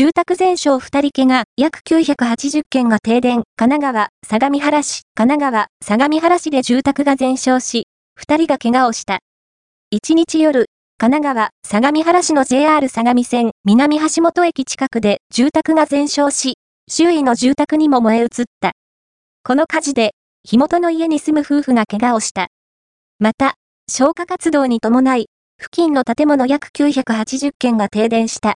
住宅全焼2人怪我、約980件が停電、神奈川、相模原市、神奈川、相模原市で住宅が全焼し、2人が怪我をした。1日夜、神奈川、相模原市の JR 相模線、南橋本駅近くで住宅が全焼し、周囲の住宅にも燃え移った。この火事で、火元の家に住む夫婦が怪我をした。また、消火活動に伴い、付近の建物約980件が停電した。